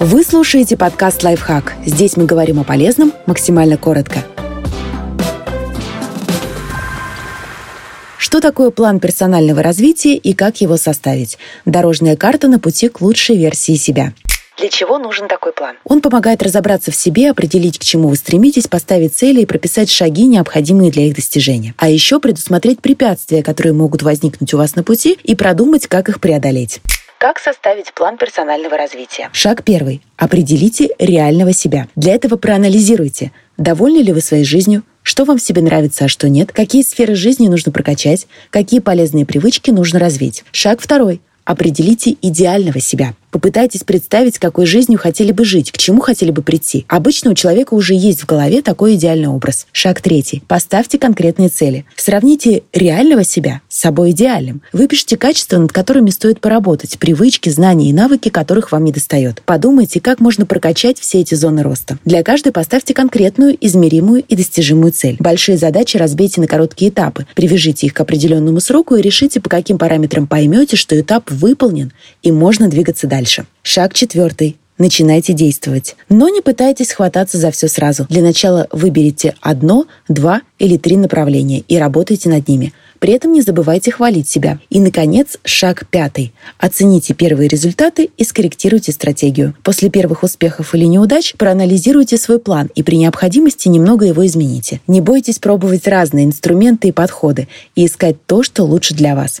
Вы слушаете подкаст «Лайфхак». Здесь мы говорим о полезном максимально коротко. Что такое план персонального развития и как его составить? Дорожная карта на пути к лучшей версии себя. Для чего нужен такой план? Он помогает разобраться в себе, определить, к чему вы стремитесь, поставить цели и прописать шаги, необходимые для их достижения. А еще предусмотреть препятствия, которые могут возникнуть у вас на пути, и продумать, как их преодолеть. Как составить план персонального развития? Шаг первый. Определите реального себя. Для этого проанализируйте, довольны ли вы своей жизнью, что вам в себе нравится, а что нет, какие сферы жизни нужно прокачать, какие полезные привычки нужно развить. Шаг второй. Определите идеального себя. Попытайтесь представить, какой жизнью хотели бы жить, к чему хотели бы прийти. Обычно у человека уже есть в голове такой идеальный образ. Шаг третий. Поставьте конкретные цели. Сравните реального себя с собой идеальным. Выпишите качества, над которыми стоит поработать, привычки, знания и навыки, которых вам не достает. Подумайте, как можно прокачать все эти зоны роста. Для каждой поставьте конкретную, измеримую и достижимую цель. Большие задачи разбейте на короткие этапы. Привяжите их к определенному сроку и решите, по каким параметрам поймете, что этап выполнен и можно двигаться дальше дальше. Шаг четвертый. Начинайте действовать. Но не пытайтесь хвататься за все сразу. Для начала выберите одно, два или три направления и работайте над ними. При этом не забывайте хвалить себя. И, наконец, шаг пятый. Оцените первые результаты и скорректируйте стратегию. После первых успехов или неудач проанализируйте свой план и при необходимости немного его измените. Не бойтесь пробовать разные инструменты и подходы и искать то, что лучше для вас.